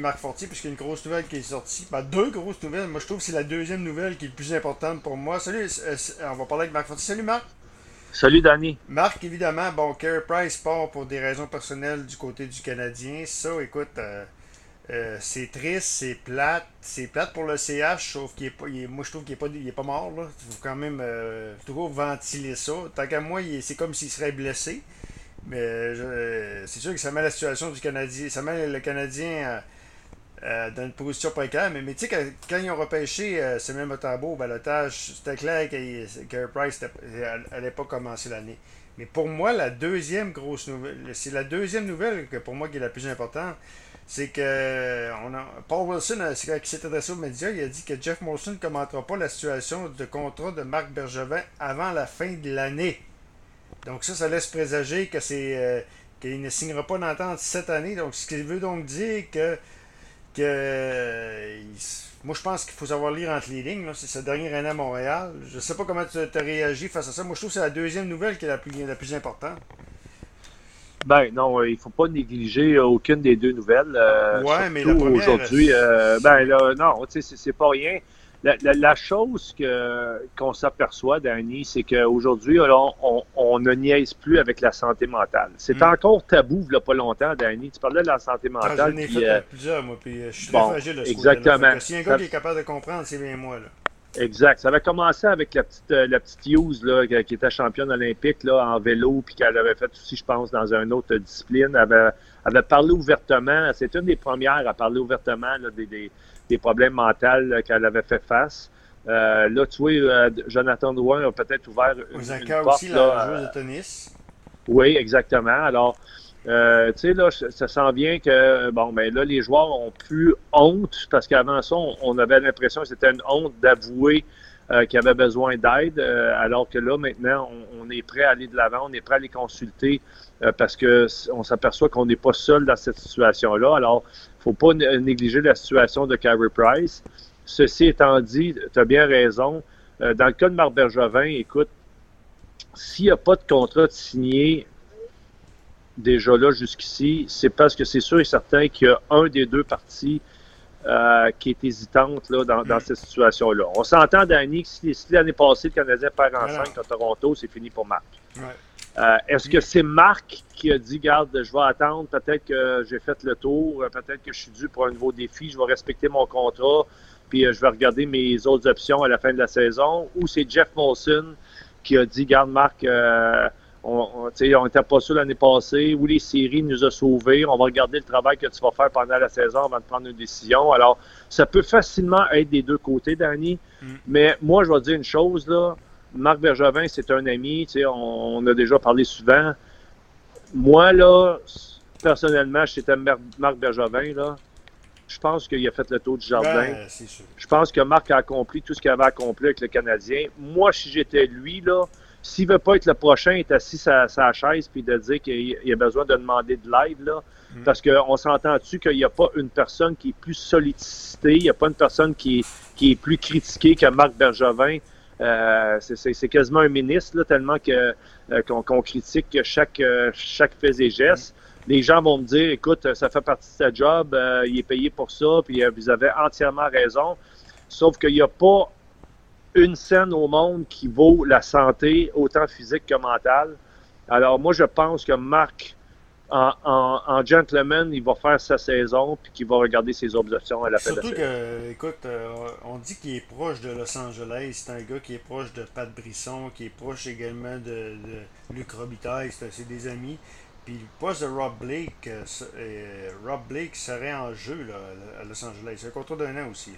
Marc Fortier, puisqu'il y a une grosse nouvelle qui est sortie. Ben, deux grosses nouvelles. Moi, je trouve que c'est la deuxième nouvelle qui est le plus importante pour moi. Salut, euh, on va parler avec Marc Fortier. Salut, Marc. Salut, Danny. Marc, évidemment, bon, Carey Price part pour des raisons personnelles du côté du Canadien. Ça, écoute, euh, euh, c'est triste, c'est plate. C'est plate pour le CH, sauf qu'il est pas. moi, je trouve qu'il est pas, il est pas mort, là. Il faut quand même toujours ventiler ça. Tant qu'à moi, c'est comme s'il serait blessé. Mais c'est sûr que ça met la situation du Canadien. Ça met le Canadien euh, dans une position précaire. Mais, mais tu sais, quand, ils ont repêché euh, Samuel Motambo au balotage, c'était clair que Price n'allait pas commencer l'année. Mais pour moi, la deuxième grosse nouvelle, c'est la deuxième nouvelle que pour moi qui est la plus importante, c'est que on a, Paul Wilson, euh, qui s'est adressé aux médias, il a dit que Jeff Molson ne commentera pas la situation de contrat de Marc Bergevin avant la fin de l'année. Donc ça, ça laisse présager que c'est euh, qu'il ne signera pas d'entente cette année. Donc ce qui veut donc dire que moi, je pense qu'il faut savoir lire entre les lignes. C'est sa dernière année à Montréal. Je sais pas comment tu as réagi face à ça. Moi, je trouve que c'est la deuxième nouvelle qui est la plus, la plus importante. Ben non, euh, il ne faut pas négliger aucune des deux nouvelles. Euh, ouais, mais aujourd'hui, euh, ben là, non, c'est pas rien la, chose que, qu'on s'aperçoit, Danny, c'est qu'aujourd'hui, on, on, ne niaise plus avec la santé mentale. C'est hmm. encore tabou, il n'y a pas longtemps, Danny. Tu parlais de la santé ah, mentale. J'en ai fait euh, plusieurs, moi, puis euh, je suis très fragile. exactement. Si un gars qui est capable de comprendre, c'est bien moi. Là. Exact. Ça avait commencé avec la petite, euh, la petite Hughes, là, qui était championne olympique là, en vélo, puis qu'elle avait fait aussi, je pense, dans une autre discipline. Elle avait, avait parlé ouvertement. C'est une des premières à parler ouvertement là, des, des des problèmes mentaux qu'elle avait fait face. Euh, là, tu vois, euh, Jonathan Drouin a peut-être ouvert une, une porte, aussi, la joueuse de tennis. Oui, exactement. Alors, euh, tu sais, là, ça sent bien que, bon, ben là, les joueurs ont plus honte, parce qu'avant ça, on, avait l'impression que c'était une honte d'avouer qu'ils avaient besoin d'aide, alors que là, maintenant, on, est prêt à aller de l'avant, on est prêt à les consulter, parce que on s'aperçoit qu'on n'est pas seul dans cette situation-là. Alors, faut pas négliger la situation de Carey Price. Ceci étant dit, tu as bien raison. Euh, dans le cas de Marc Bergevin, écoute, s'il n'y a pas de contrat de signé déjà là jusqu'ici, c'est parce que c'est sûr et certain qu'il y a un des deux parties euh, qui est hésitante là, dans, mm. cette situation-là. On s'entend, Danny, que si, l'année passée, le Canadien perd en 5 à Toronto, c'est fini pour Marc. Euh, est-ce que c'est Marc qui a dit, garde, je vais attendre, peut-être que j'ai fait le tour, euh, peut-être que je suis dû pour un nouveau défi, je vais respecter mon contrat, puis euh, je vais regarder mes autres options à la fin de la saison, ou c'est Jeff Molson qui a dit, garde Marc, on n'était pas sûr l'année passée, ou les séries nous a sauvés, on va regarder le travail que tu vas faire pendant la saison avant de prendre une décision. Alors, ça peut facilement être des deux côtés, Danny, mm. mais moi, je vais dire une chose, là, Marc Bergevin, c'est un ami, on, on, a déjà parlé souvent. Moi, là, personnellement, j'étais Marc Bergevin, là. Je pense qu'il a fait le tour du jardin. Ben, je pense que Marc a accompli tout ce qu'il avait accompli avec le Canadien. Moi, si j'étais lui, là, s'il veut pas être le prochain, être assis à sa chaise puis de dire qu'il a besoin de demander de l'aide, là, mm. parce qu'on s'entend-tu qu'il n'y a pas une personne qui est plus sollicitée, il n'y a pas une personne qui qui est plus critiquée que Marc Bergevin? Euh, c'est quasiment un ministre, là, tellement que euh, qu'on critique chaque, euh, chaque fait et geste. Les gens vont me dire, écoute, ça fait partie de sa job, il est payé pour ça, puis vous avez entièrement raison. Sauf qu'il n'y a pas une scène au monde qui vaut la santé, autant physique que mentale. Alors moi, je pense que Marc en, gentleman, il va faire sa saison puis qu'il va regarder ses options à la fin de la Surtout que, écoute, euh, on dit qu'il est proche de Los Angeles. C'est un gars qui est proche de Pat Brisson, qui est proche également de, Luc Robitaille. C'est des amis. Puis le poste de Rob Blake, euh, euh, Rob Blake serait en jeu là, à Los Angeles. C'est un contrat d'un an aussi.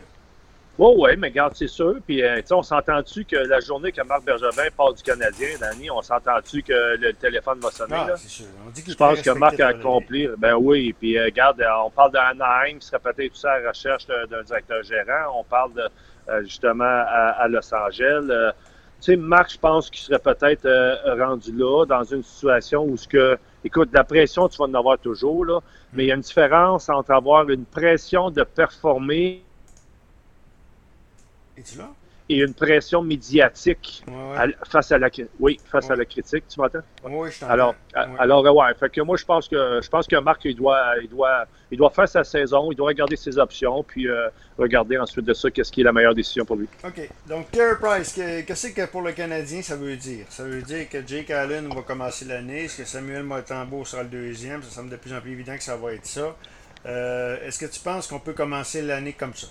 Oui, oui, mais garde, c'est sûr. Puis, euh, on s'entend-tu que la journée que Marc Bergevin part du Canadien, Danny, on s'entend-tu que le téléphone va sonner? Ah, c'est sûr. On dit Je pense que Marc a accompli. Ben oui, puis euh, garde, on parle d'Anaheim qui serait peut-être tout ça à la recherche d'un directeur gérant. On parle de, euh, justement à, Los Angeles. tu sais, Marc, je pense qu'il serait peut-être rendu là, dans une situation où ce que. Écoute, la pression, tu vas en avoir toujours, là, mais il y a une différence entre avoir une pression de performer es-tu là? et une pression médiatique face à la oui face à la critique tu m'entends? Oui je alors alors ouais fait que moi je pense que je pense que Marc il doit il doit il doit faire sa saison il doit regarder ses options puis euh, regarder ensuite de ça qu'est-ce qui est la meilleure décision pour lui. Ok. Donc Carey Price qu'est-ce que pour le Canadien ça veut dire? Ça veut dire que Jake Allen va commencer l'année est-ce que Samuel Motambo sera le deuxième? Ça semble de plus en plus évident que ça va être ça. Euh, est-ce que tu penses qu'on peut commencer l'année comme ça?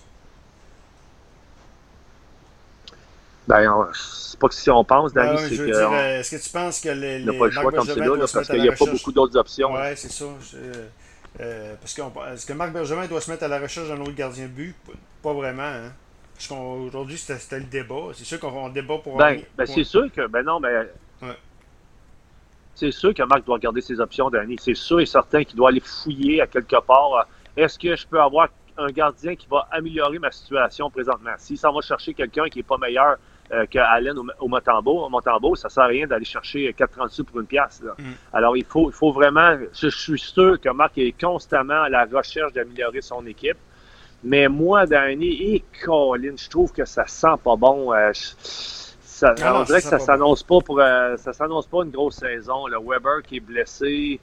Ben, c'est pas que si on pense, Danny, c'est que. Euh, est-ce que tu penses que les. Il n'y a pas le choix comme c'est là, parce qu'il n'y a pas beaucoup d'autres options. Oui, c'est ça. Euh, parce que est-ce que Marc Bergevin doit se mettre à la recherche d'un autre gardien de but? Pas vraiment. Hein? Parce qu'aujourd'hui, c'était le débat. C'est sûr qu'on débat pour. Ben, ben c'est sûr que. Ben non, mais. Ouais. C'est sûr que Marc doit regarder ses options, Danny. C'est sûr et certain qu'il doit aller fouiller à quelque part. Est-ce que je peux avoir un gardien qui va améliorer ma situation présentement? S'il s'en va chercher quelqu'un qui n'est pas meilleur euh, qu'Allen au, au Motambo. Au Motambo, ça sert à rien d'aller chercher 4,30 sous pour une pièce. Mm. Alors, il faut, il faut vraiment... Je, suis sûr que Marc est constamment à la recherche d'améliorer son équipe. Mais moi, Danny et Colin, je trouve que ça sent pas bon. Euh, ça, on dirait que ça s'annonce pas pour euh, ça s'annonce pas une grosse saison. Le Weber qui est blessé,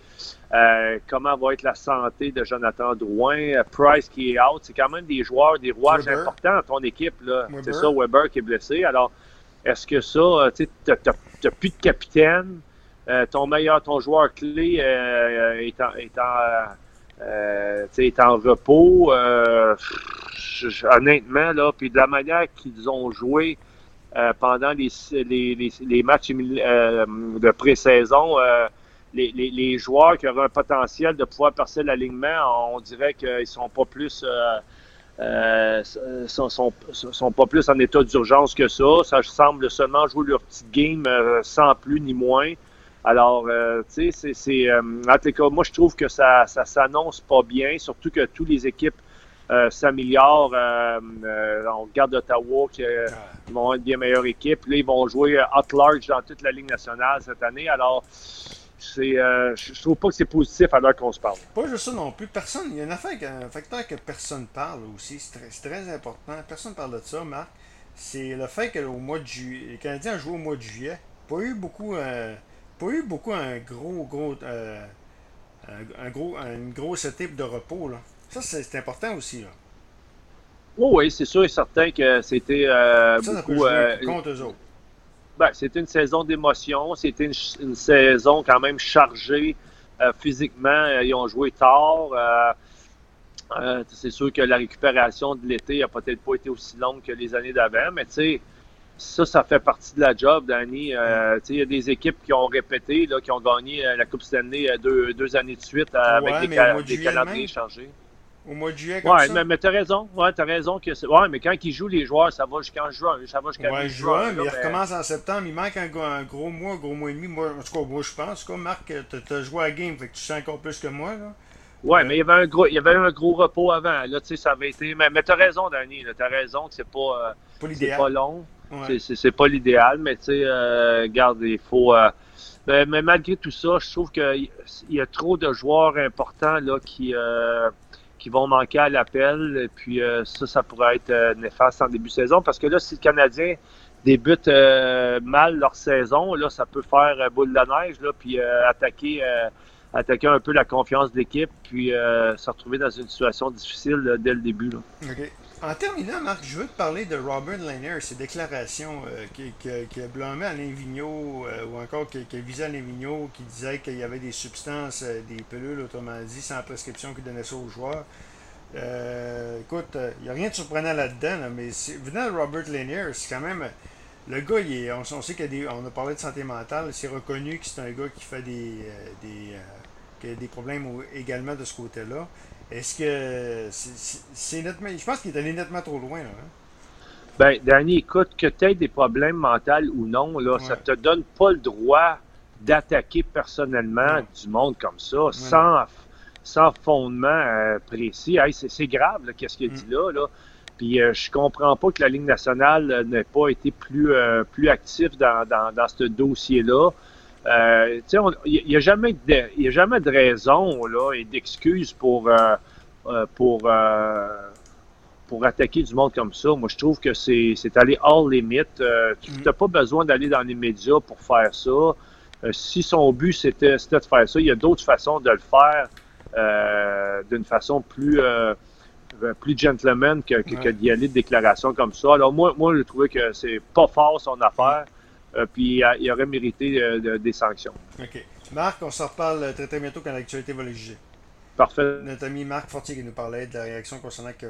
euh, comment va être la santé de Jonathan Drouin, euh, Price qui est out, c'est quand même des joueurs, des rouages importants dans ton équipe. C'est ça, Weber qui est blessé. Alors, est-ce que ça, tu n'as plus de capitaine, ton meilleur, ton joueur clé est en, est en, est en repos. honnêtement, là, puis de la manière qu'ils ont joué euh, pendant les, les, les, matchs euh, de pré-saison, euh, les, les, joueurs qui auraient un potentiel de pouvoir percer l'alignement, on dirait qu'ils sont pas plus sont, sont, sont, pas plus en état d'urgence que ça. Ça semble seulement jouer leur petit game sans plus ni moins. Alors, tu sais, c'est, en tout cas, moi je trouve que ça, ça s'annonce pas bien, surtout que toutes les équipes euh, s'améliore. Euh, euh, on regarde Ottawa qui vont une bien meilleure équipe. Là, ils vont jouer at large dans toute la Ligue nationale cette année. Alors, c'est, je trouve pas que c'est positif à l'heure qu'on se parle. Pas juste ça non plus. Personne, il y a une affaire, un facteur que personne parle aussi. C'est très, important. Personne parle de ça, Marc. C'est le fait qu'au mois de juillet, les Canadiens ont joué au mois de juillet. Pas eu beaucoup, pas eu beaucoup un gros, gros, un, gros, une grosse étape de repos là. Ça, c'est important aussi. Là. oui, c'est sûr et certain que c'était euh, beaucoup. Euh, contre eux autres. Ben, c'était une saison d'émotion. C'était une, saison quand même chargée euh, physiquement. Ils ont joué tard. c'est sûr que la récupération de l'été n'a peut-être pas été aussi longue que les années d'avant, mais tu sais, ça, ça fait partie de la job, Danny. Mm. il y a des équipes qui ont répété, là, qui ont gagné la Coupe Stanley deux, deux années de suite avec des, calendriers chargés. Au mois de juillet, comme ouais, ça. mais, mais t'as raison. Ouais, t'as raison que c'est. Ouais, mais quand ils jouent les joueurs, ça va jusqu'en juin. Ça va jusqu'à ouais, juin. mais il recommence en septembre. Il manque un, gros mois, un gros mois et demi. Moi, en tout cas, moi, je pense. Quoi, Marc, t'as joué à game, fait que tu sens encore plus que moi. Là. Ouais, euh, mais il y avait un gros, il y avait un gros repos avant. Là, tu sais, ça avait été. Mais, mais t'as raison, Danny. T'as raison que c'est pas. Euh, pas c'est pas long. Ouais. C'est pas l'idéal, mais tu sais, euh, regarde, il faut. Euh, mais, mais, malgré tout ça, je trouve qu'il y a trop de joueurs importants là qui. Qui vont manquer à l'appel. Et puis euh, ça, ça pourrait être euh, néfaste en début de saison parce que là, si le Canadien débute euh, mal leur saison, là, ça peut faire boule de neige, là, puis attaquer, attaquer un peu la confiance de l'équipe, puis se retrouver dans une situation difficile dès le début. Là. En terminant, Marc, je veux te parler de Robert Lanier, ses déclarations euh, qui, qui, qui, Alain Vigneault, euh, ou encore qui, qui visé Alain Vigneault, qui disait qu'il y avait des substances, euh, des pilules, autrement dit, sans prescription, qui donnaient ça aux joueurs. écoute, il n'y a rien de surprenant là-dedans, mais venant de Robert Lanier, c'est quand même. Le gars, il est, on, sait qu'on a, a parlé de santé mentale, c'est reconnu que c'est un gars qui fait des, des, qui a des problèmes également de ce côté-là. Est-ce que c'est nettement. Je pense qu'il est allé nettement trop loin, là. Hein? Ben, Danny, écoute, que tu aies des problèmes mentaux ou non, là, ça te donne pas le droit d'attaquer personnellement du monde comme ça, sans, sans fondement euh, précis. c'est grave, qu'est-ce qu'il dit mm. là, là. Puis euh, je comprends pas que la Ligue nationale euh, n'ait pas été plus, plus actif dans, dans, dans ce dossier-là. Euh, il n'y a, jamais de, a jamais de raison là, et d'excuse pour, euh, euh, pour, pour attaquer du monde comme ça, moi, je trouve que c'est aller hors limite. Tu n'as mm. pas besoin d'aller dans les médias pour faire ça. Si son but, c'était de faire ça, il y a d'autres façons de le faire d'une façon plus, plus gentleman que, que, d'y aller de déclarations comme ça. Alors, moi, moi je trouvais que c'est pas fort son affaire. Puis il aurait mérité des sanctions. OK. Marc, on s'en reparle très, très bientôt quand l'actualité va le juger. Parfait. Notre ami Marc Fortier qui nous parlait de la réaction concernant que